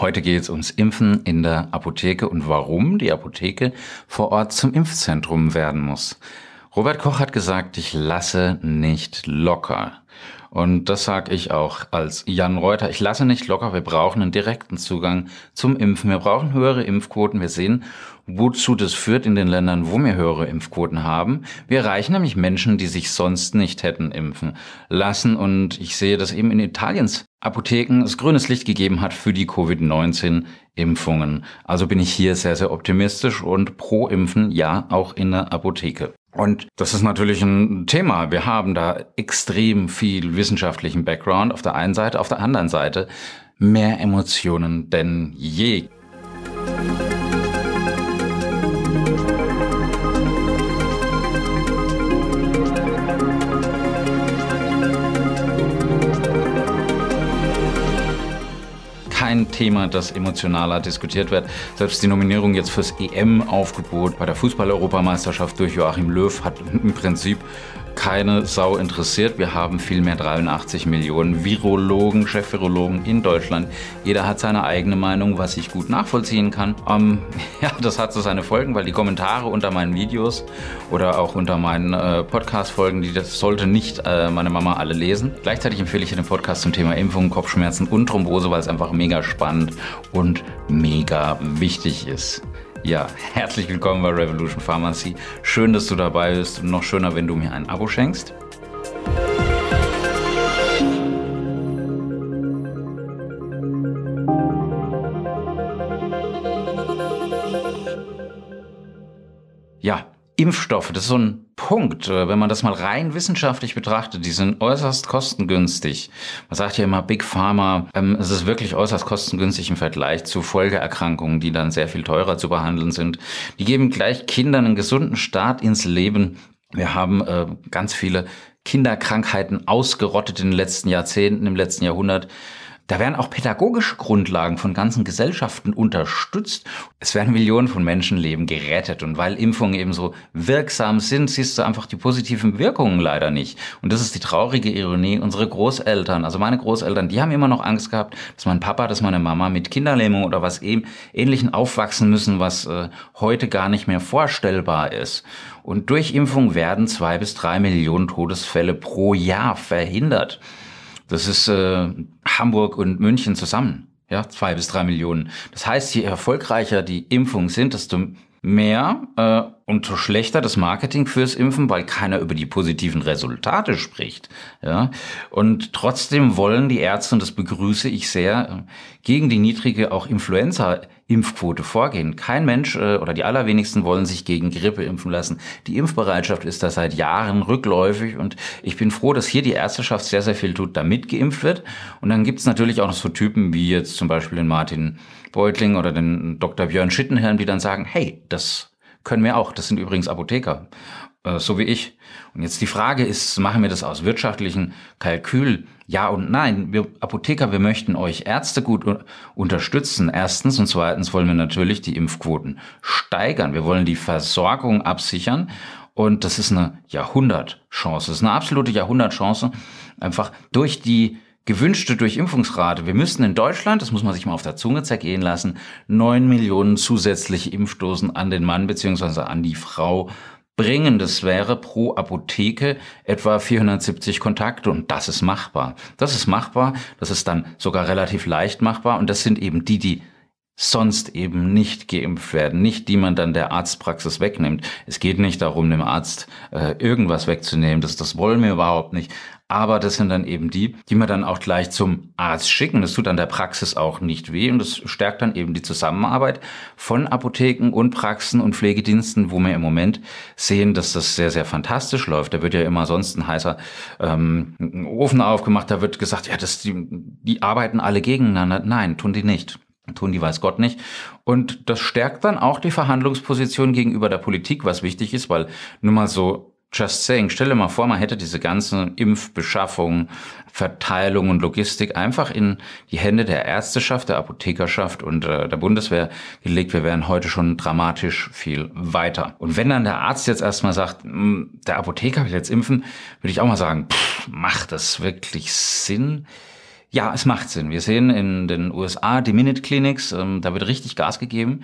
Heute geht es ums Impfen in der Apotheke und warum die Apotheke vor Ort zum Impfzentrum werden muss. Robert Koch hat gesagt, ich lasse nicht locker. Und das sage ich auch als Jan Reuter. Ich lasse nicht locker. Wir brauchen einen direkten Zugang zum Impfen. Wir brauchen höhere Impfquoten. Wir sehen, wozu das führt in den Ländern, wo wir höhere Impfquoten haben. Wir erreichen nämlich Menschen, die sich sonst nicht hätten impfen lassen. Und ich sehe, dass eben in Italiens Apotheken es grünes Licht gegeben hat für die Covid-19-Impfungen. Also bin ich hier sehr, sehr optimistisch und pro Impfen, ja, auch in der Apotheke. Und das ist natürlich ein Thema. Wir haben da extrem viel wissenschaftlichen Background auf der einen Seite, auf der anderen Seite mehr Emotionen denn je. Kein Thema, das emotionaler diskutiert wird. Selbst die Nominierung jetzt fürs EM-Aufgebot bei der Fußball-Europameisterschaft durch Joachim Löw hat im Prinzip keine Sau interessiert. Wir haben vielmehr 83 Millionen Virologen, Chefvirologen in Deutschland. Jeder hat seine eigene Meinung, was ich gut nachvollziehen kann. Ähm, ja, das hat so seine Folgen, weil die Kommentare unter meinen Videos oder auch unter meinen äh, Podcast-Folgen, die das sollte nicht äh, meine Mama alle lesen. Gleichzeitig empfehle ich den Podcast zum Thema Impfungen, Kopfschmerzen und Thrombose, weil es einfach mega spannend und mega wichtig ist. Ja, herzlich willkommen bei Revolution Pharmacy. Schön, dass du dabei bist und noch schöner, wenn du mir ein Abo schenkst. Ja, Impfstoffe, das ist so ein Punkt, äh, wenn man das mal rein wissenschaftlich betrachtet, die sind äußerst kostengünstig. Man sagt ja immer Big Pharma, ähm, es ist wirklich äußerst kostengünstig im Vergleich zu Folgeerkrankungen, die dann sehr viel teurer zu behandeln sind. Die geben gleich Kindern einen gesunden Start ins Leben. Wir haben äh, ganz viele Kinderkrankheiten ausgerottet in den letzten Jahrzehnten, im letzten Jahrhundert. Da werden auch pädagogische Grundlagen von ganzen Gesellschaften unterstützt. Es werden Millionen von Menschenleben gerettet. Und weil Impfungen eben so wirksam sind, siehst du einfach die positiven Wirkungen leider nicht. Und das ist die traurige Ironie. Unsere Großeltern, also meine Großeltern, die haben immer noch Angst gehabt, dass mein Papa, dass meine Mama mit Kinderlähmung oder was eben Ähnlichen aufwachsen müssen, was äh, heute gar nicht mehr vorstellbar ist. Und durch Impfung werden zwei bis drei Millionen Todesfälle pro Jahr verhindert. Das ist äh, Hamburg und München zusammen. Ja, zwei bis drei Millionen. Das heißt, je erfolgreicher die Impfungen sind, desto mehr äh, und so schlechter das Marketing fürs Impfen, weil keiner über die positiven Resultate spricht. Ja? Und trotzdem wollen die Ärzte, und das begrüße ich sehr, gegen die niedrige auch Influenza-Impfquote vorgehen. Kein Mensch äh, oder die allerwenigsten wollen sich gegen Grippe impfen lassen. Die Impfbereitschaft ist da seit Jahren rückläufig und ich bin froh, dass hier die Ärzteschaft sehr, sehr viel tut, damit geimpft wird. Und dann gibt es natürlich auch noch so Typen wie jetzt zum Beispiel den Martin Beutling oder den Dr. Björn Schittenhelm, die dann sagen, hey, das können wir auch. Das sind übrigens Apotheker, äh, so wie ich. Und jetzt die Frage ist, machen wir das aus wirtschaftlichen Kalkül? Ja und nein. Wir Apotheker, wir möchten euch Ärzte gut unterstützen. Erstens und zweitens wollen wir natürlich die Impfquoten steigern. Wir wollen die Versorgung absichern. Und das ist eine Jahrhundertchance. Das ist eine absolute Jahrhundertchance. Einfach durch die gewünschte Durchimpfungsrate. Wir müssten in Deutschland, das muss man sich mal auf der Zunge zergehen lassen, neun Millionen zusätzliche Impfdosen an den Mann bzw. an die Frau bringen. Das wäre pro Apotheke etwa 470 Kontakte und das ist machbar. Das ist machbar, das ist dann sogar relativ leicht machbar und das sind eben die, die sonst eben nicht geimpft werden, nicht die man dann der Arztpraxis wegnimmt. Es geht nicht darum, dem Arzt äh, irgendwas wegzunehmen, das, das wollen wir überhaupt nicht. Aber das sind dann eben die, die man dann auch gleich zum Arzt schicken. Das tut dann der Praxis auch nicht weh und das stärkt dann eben die Zusammenarbeit von Apotheken und Praxen und Pflegediensten, wo wir im Moment sehen, dass das sehr, sehr fantastisch läuft. Da wird ja immer sonst ein heißer ähm, Ofen aufgemacht, da wird gesagt, ja, das, die, die arbeiten alle gegeneinander. Nein, tun die nicht tun die weiß Gott nicht. Und das stärkt dann auch die Verhandlungsposition gegenüber der Politik, was wichtig ist, weil nur mal so Just saying, stell dir mal vor, man hätte diese ganze Impfbeschaffung, Verteilung und Logistik einfach in die Hände der Ärzteschaft, der Apothekerschaft und äh, der Bundeswehr gelegt. Wir wären heute schon dramatisch viel weiter. Und wenn dann der Arzt jetzt erstmal sagt, hm, der Apotheker will jetzt impfen, würde ich auch mal sagen, pff, macht das wirklich Sinn? ja, es macht Sinn. Wir sehen in den USA die Minute Clinics, ähm, da wird richtig Gas gegeben.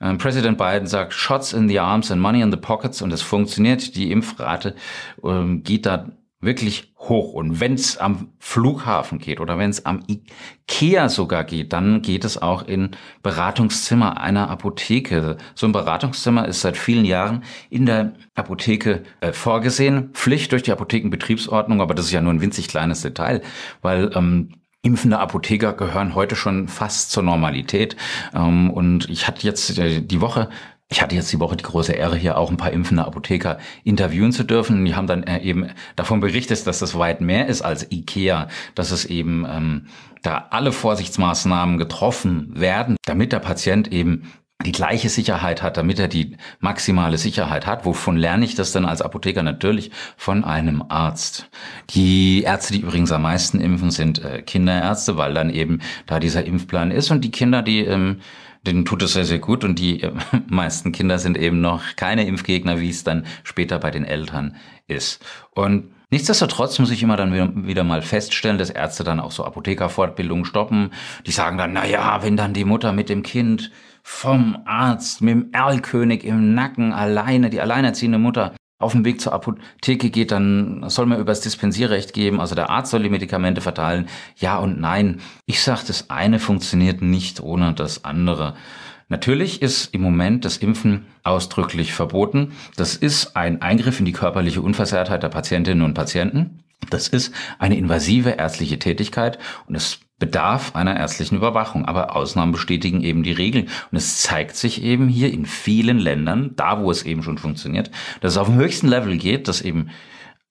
Ähm, Präsident Biden sagt Shots in the arms and money in the pockets und es funktioniert. Die Impfrate ähm, geht da wirklich hoch. Und wenn es am Flughafen geht oder wenn es am Ikea sogar geht, dann geht es auch in Beratungszimmer einer Apotheke. So ein Beratungszimmer ist seit vielen Jahren in der Apotheke äh, vorgesehen. Pflicht durch die Apothekenbetriebsordnung, aber das ist ja nur ein winzig kleines Detail, weil ähm, Impfende Apotheker gehören heute schon fast zur Normalität. Ähm, und ich hatte jetzt äh, die Woche ich hatte jetzt die Woche die große Ehre, hier auch ein paar impfende Apotheker interviewen zu dürfen. Die haben dann äh, eben davon berichtet, dass das weit mehr ist als IKEA, dass es eben ähm, da alle Vorsichtsmaßnahmen getroffen werden, damit der Patient eben die gleiche Sicherheit hat, damit er die maximale Sicherheit hat. Wovon lerne ich das denn als Apotheker? Natürlich von einem Arzt. Die Ärzte, die übrigens am meisten impfen, sind äh, Kinderärzte, weil dann eben da dieser Impfplan ist und die Kinder, die ähm, denen tut es sehr, sehr gut und die äh, meisten Kinder sind eben noch keine Impfgegner, wie es dann später bei den Eltern ist. Und Nichtsdestotrotz muss ich immer dann wieder mal feststellen, dass Ärzte dann auch so Apothekerfortbildungen stoppen. Die sagen dann, na ja, wenn dann die Mutter mit dem Kind vom Arzt mit dem Erlkönig im Nacken alleine, die alleinerziehende Mutter auf dem Weg zur Apotheke geht, dann soll man übers Dispensierrecht geben, also der Arzt soll die Medikamente verteilen. Ja und nein. Ich sage, das eine funktioniert nicht ohne das andere. Natürlich ist im Moment das Impfen ausdrücklich verboten. Das ist ein Eingriff in die körperliche Unversehrtheit der Patientinnen und Patienten. Das ist eine invasive ärztliche Tätigkeit und es bedarf einer ärztlichen Überwachung. Aber Ausnahmen bestätigen eben die Regel. Und es zeigt sich eben hier in vielen Ländern, da wo es eben schon funktioniert, dass es auf dem höchsten Level geht, dass eben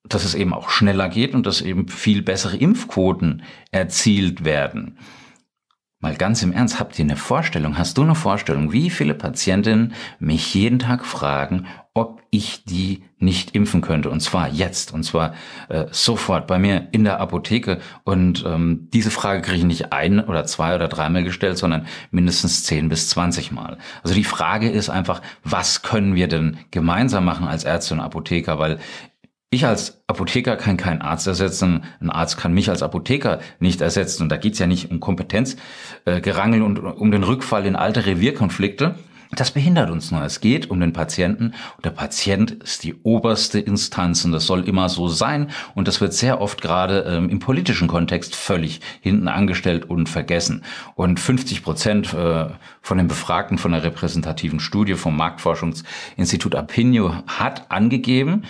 dass es eben auch schneller geht und dass eben viel bessere Impfquoten erzielt werden. Mal ganz im Ernst, habt ihr eine Vorstellung? Hast du eine Vorstellung, wie viele Patientinnen mich jeden Tag fragen, ob ich die nicht impfen könnte? Und zwar jetzt, und zwar äh, sofort bei mir in der Apotheke. Und ähm, diese Frage kriege ich nicht ein oder zwei oder dreimal gestellt, sondern mindestens zehn bis zwanzig Mal. Also die Frage ist einfach, was können wir denn gemeinsam machen als Ärzte und Apotheker? Weil ich als Apotheker kann keinen Arzt ersetzen, ein Arzt kann mich als Apotheker nicht ersetzen. Und da geht's ja nicht um Kompetenzgerangel äh, und um den Rückfall in alte Revierkonflikte. Das behindert uns nur. Es geht um den Patienten und der Patient ist die oberste Instanz und das soll immer so sein und das wird sehr oft gerade ähm, im politischen Kontext völlig hinten angestellt und vergessen. Und 50 Prozent äh, von den Befragten von der repräsentativen Studie vom Marktforschungsinstitut Apinio hat angegeben,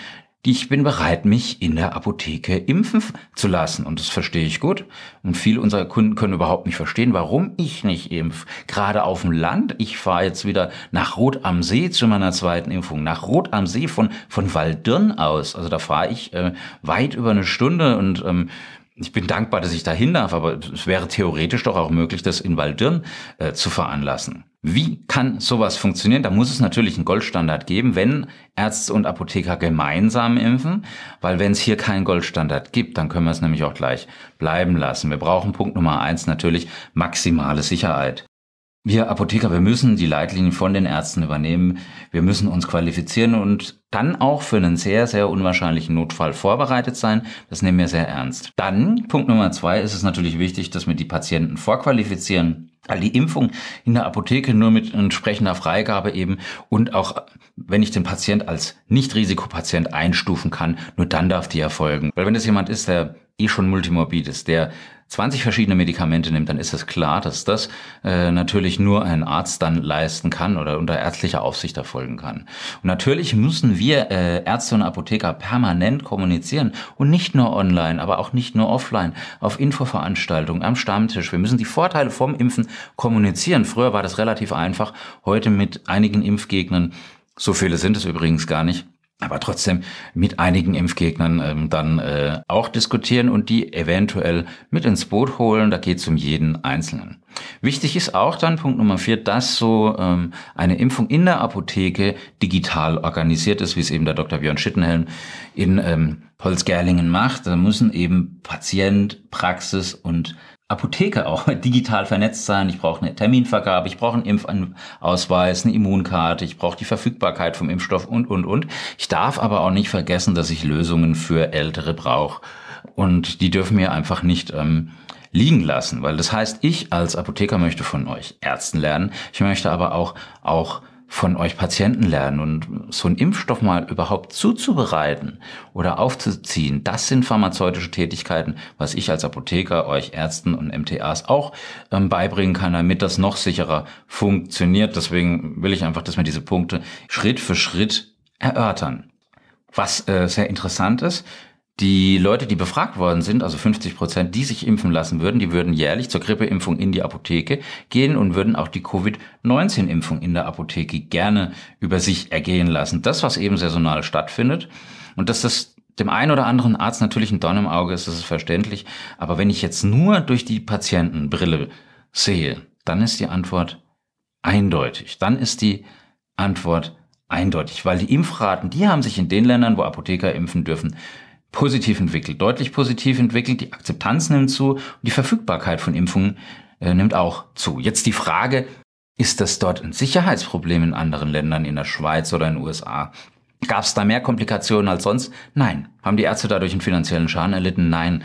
ich bin bereit, mich in der Apotheke impfen zu lassen. Und das verstehe ich gut. Und viele unserer Kunden können überhaupt nicht verstehen, warum ich nicht impf. Gerade auf dem Land. Ich fahre jetzt wieder nach Rot am See zu meiner zweiten Impfung. Nach Rot am See von, von Waldürn aus. Also da fahre ich äh, weit über eine Stunde und ähm, ich bin dankbar, dass ich dahin darf, aber es wäre theoretisch doch auch möglich, das in Waldürn äh, zu veranlassen. Wie kann sowas funktionieren? Da muss es natürlich einen Goldstandard geben, wenn Ärzte und Apotheker gemeinsam impfen, weil wenn es hier keinen Goldstandard gibt, dann können wir es nämlich auch gleich bleiben lassen. Wir brauchen Punkt Nummer eins natürlich maximale Sicherheit. Wir Apotheker, wir müssen die Leitlinien von den Ärzten übernehmen. Wir müssen uns qualifizieren und dann auch für einen sehr, sehr unwahrscheinlichen Notfall vorbereitet sein. Das nehmen wir sehr ernst. Dann, Punkt Nummer zwei, ist es natürlich wichtig, dass wir die Patienten vorqualifizieren. Weil die Impfung in der Apotheke nur mit entsprechender Freigabe eben und auch wenn ich den Patient als Nicht-Risikopatient einstufen kann, nur dann darf die erfolgen. Weil wenn das jemand ist, der eh schon multimorbid ist, der 20 verschiedene Medikamente nimmt, dann ist es klar, dass das äh, natürlich nur ein Arzt dann leisten kann oder unter ärztlicher Aufsicht erfolgen kann. Und natürlich müssen wir äh, Ärzte und Apotheker permanent kommunizieren und nicht nur online, aber auch nicht nur offline, auf Infoveranstaltungen, am Stammtisch. Wir müssen die Vorteile vom Impfen kommunizieren. Früher war das relativ einfach, heute mit einigen Impfgegnern, so viele sind es übrigens gar nicht, aber trotzdem mit einigen Impfgegnern ähm, dann äh, auch diskutieren und die eventuell mit ins Boot holen. Da geht es um jeden Einzelnen. Wichtig ist auch dann Punkt Nummer vier, dass so ähm, eine Impfung in der Apotheke digital organisiert ist, wie es eben der Dr. Björn Schittenhelm in ähm, Polsgerlingen macht. Da müssen eben Patient, Praxis und Apotheke auch digital vernetzt sein. Ich brauche eine Terminvergabe, ich brauche einen Impfausweis, eine Immunkarte, ich brauche die Verfügbarkeit vom Impfstoff und, und, und. Ich darf aber auch nicht vergessen, dass ich Lösungen für Ältere brauche. Und die dürfen mir einfach nicht ähm, liegen lassen, weil das heißt, ich als Apotheker möchte von euch Ärzten lernen, ich möchte aber auch, auch von euch Patienten lernen und so einen Impfstoff mal überhaupt zuzubereiten oder aufzuziehen, das sind pharmazeutische Tätigkeiten, was ich als Apotheker euch Ärzten und MTAs auch ähm, beibringen kann, damit das noch sicherer funktioniert. Deswegen will ich einfach, dass wir diese Punkte Schritt für Schritt erörtern. Was äh, sehr interessant ist, die Leute, die befragt worden sind, also 50 Prozent, die sich impfen lassen würden, die würden jährlich zur Grippeimpfung in die Apotheke gehen und würden auch die Covid-19-Impfung in der Apotheke gerne über sich ergehen lassen. Das, was eben saisonal stattfindet. Und dass das dem einen oder anderen Arzt natürlich ein Dorn im Auge ist, das ist verständlich. Aber wenn ich jetzt nur durch die Patientenbrille sehe, dann ist die Antwort eindeutig. Dann ist die Antwort eindeutig, weil die Impfraten, die haben sich in den Ländern, wo Apotheker impfen dürfen, positiv entwickelt, deutlich positiv entwickelt. Die Akzeptanz nimmt zu und die Verfügbarkeit von Impfungen äh, nimmt auch zu. Jetzt die Frage, ist das dort ein Sicherheitsproblem in anderen Ländern, in der Schweiz oder in den USA? Gab es da mehr Komplikationen als sonst? Nein. Haben die Ärzte dadurch einen finanziellen Schaden erlitten? Nein.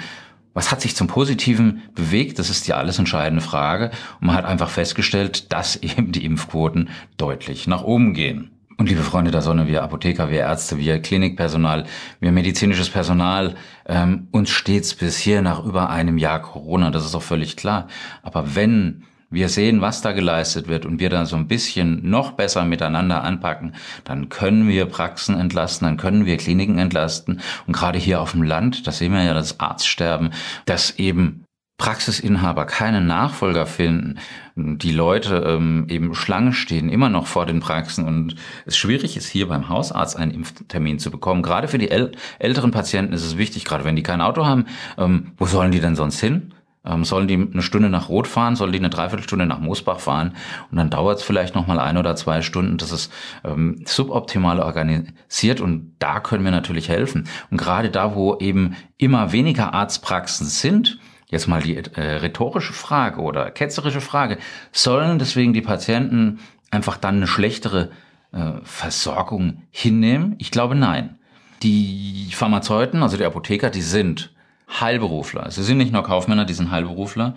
Was hat sich zum Positiven bewegt? Das ist die alles entscheidende Frage. Und man hat einfach festgestellt, dass eben die Impfquoten deutlich nach oben gehen. Und liebe Freunde der Sonne, wir Apotheker, wir Ärzte, wir Klinikpersonal, wir medizinisches Personal, ähm, uns steht's bis hier nach über einem Jahr Corona, das ist auch völlig klar. Aber wenn wir sehen, was da geleistet wird und wir da so ein bisschen noch besser miteinander anpacken, dann können wir Praxen entlasten, dann können wir Kliniken entlasten. Und gerade hier auf dem Land, das sehen wir ja das Arztsterben, das eben Praxisinhaber keinen Nachfolger finden, die Leute ähm, eben Schlange stehen, immer noch vor den Praxen und es schwierig ist, hier beim Hausarzt einen Impftermin zu bekommen. Gerade für die äl älteren Patienten ist es wichtig, gerade wenn die kein Auto haben, ähm, wo sollen die denn sonst hin? Ähm, sollen die eine Stunde nach Rot fahren, sollen die eine Dreiviertelstunde nach Moosbach fahren und dann dauert es vielleicht noch mal ein oder zwei Stunden. Das ist ähm, suboptimal organisiert und da können wir natürlich helfen. Und gerade da, wo eben immer weniger Arztpraxen sind, Jetzt mal die äh, rhetorische Frage oder ketzerische Frage. Sollen deswegen die Patienten einfach dann eine schlechtere äh, Versorgung hinnehmen? Ich glaube nein. Die Pharmazeuten, also die Apotheker, die sind Heilberufler. Sie sind nicht nur Kaufmänner, die sind Heilberufler.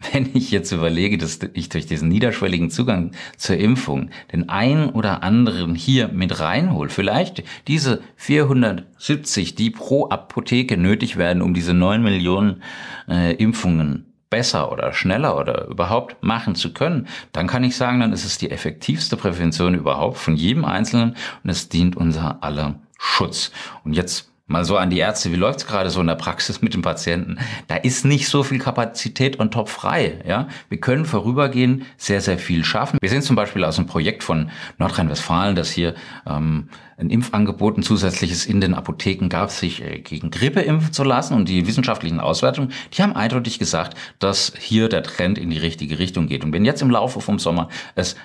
Wenn ich jetzt überlege, dass ich durch diesen niederschwelligen Zugang zur Impfung den einen oder anderen hier mit reinhole, vielleicht diese 470, die pro Apotheke nötig werden, um diese 9 Millionen äh, Impfungen besser oder schneller oder überhaupt machen zu können, dann kann ich sagen, dann ist es die effektivste Prävention überhaupt von jedem Einzelnen und es dient unser aller Schutz. Und jetzt Mal so an die Ärzte, wie läuft's gerade so in der Praxis mit dem Patienten? Da ist nicht so viel Kapazität und top frei. Ja? Wir können vorübergehend sehr, sehr viel schaffen. Wir sehen zum Beispiel aus einem Projekt von Nordrhein-Westfalen, dass hier ähm, ein Impfangebot, ein zusätzliches in den Apotheken gab, sich äh, gegen Grippe impfen zu lassen. Und die wissenschaftlichen Auswertungen, die haben eindeutig gesagt, dass hier der Trend in die richtige Richtung geht. Und wenn jetzt im Laufe vom Sommer es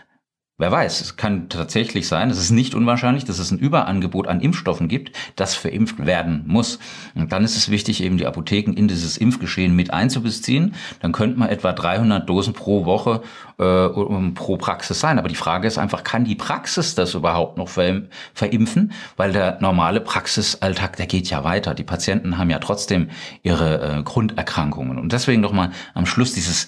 Wer weiß, es kann tatsächlich sein, es ist nicht unwahrscheinlich, dass es ein Überangebot an Impfstoffen gibt, das verimpft werden muss. Und dann ist es wichtig, eben die Apotheken in dieses Impfgeschehen mit einzubeziehen. Dann könnte man etwa 300 Dosen pro Woche äh, pro Praxis sein. Aber die Frage ist einfach, kann die Praxis das überhaupt noch ver verimpfen? Weil der normale Praxisalltag, der geht ja weiter. Die Patienten haben ja trotzdem ihre äh, Grunderkrankungen. Und deswegen doch mal am Schluss dieses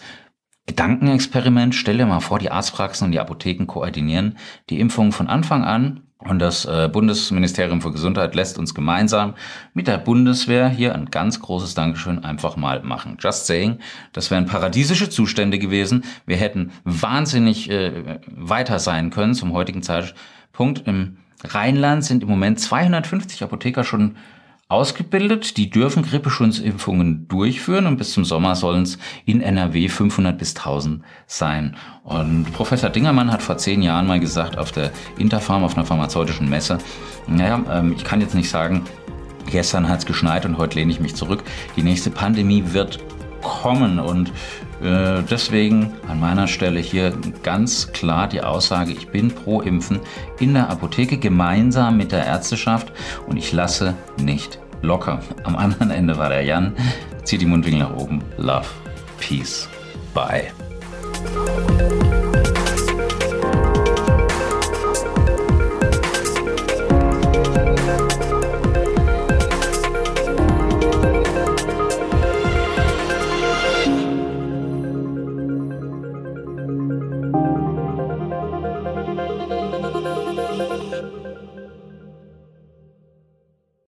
Gedankenexperiment. Stell dir mal vor, die Arztpraxen und die Apotheken koordinieren die Impfung von Anfang an und das äh, Bundesministerium für Gesundheit lässt uns gemeinsam mit der Bundeswehr hier ein ganz großes Dankeschön einfach mal machen. Just saying, das wären paradiesische Zustände gewesen. Wir hätten wahnsinnig äh, weiter sein können zum heutigen Zeitpunkt. Im Rheinland sind im Moment 250 Apotheker schon ausgebildet. Die dürfen Grippeschutzimpfungen durchführen und bis zum Sommer sollen es in NRW 500 bis 1000 sein. Und Professor Dingermann hat vor zehn Jahren mal gesagt auf der Interpharm, auf einer pharmazeutischen Messe, naja, ähm, ich kann jetzt nicht sagen, gestern hat es geschneit und heute lehne ich mich zurück. Die nächste Pandemie wird kommen und deswegen an meiner Stelle hier ganz klar die Aussage, ich bin pro Impfen in der Apotheke gemeinsam mit der Ärzteschaft und ich lasse nicht locker. Am anderen Ende war der Jan. Zieht die Mundwinkel nach oben. Love. Peace. Bye.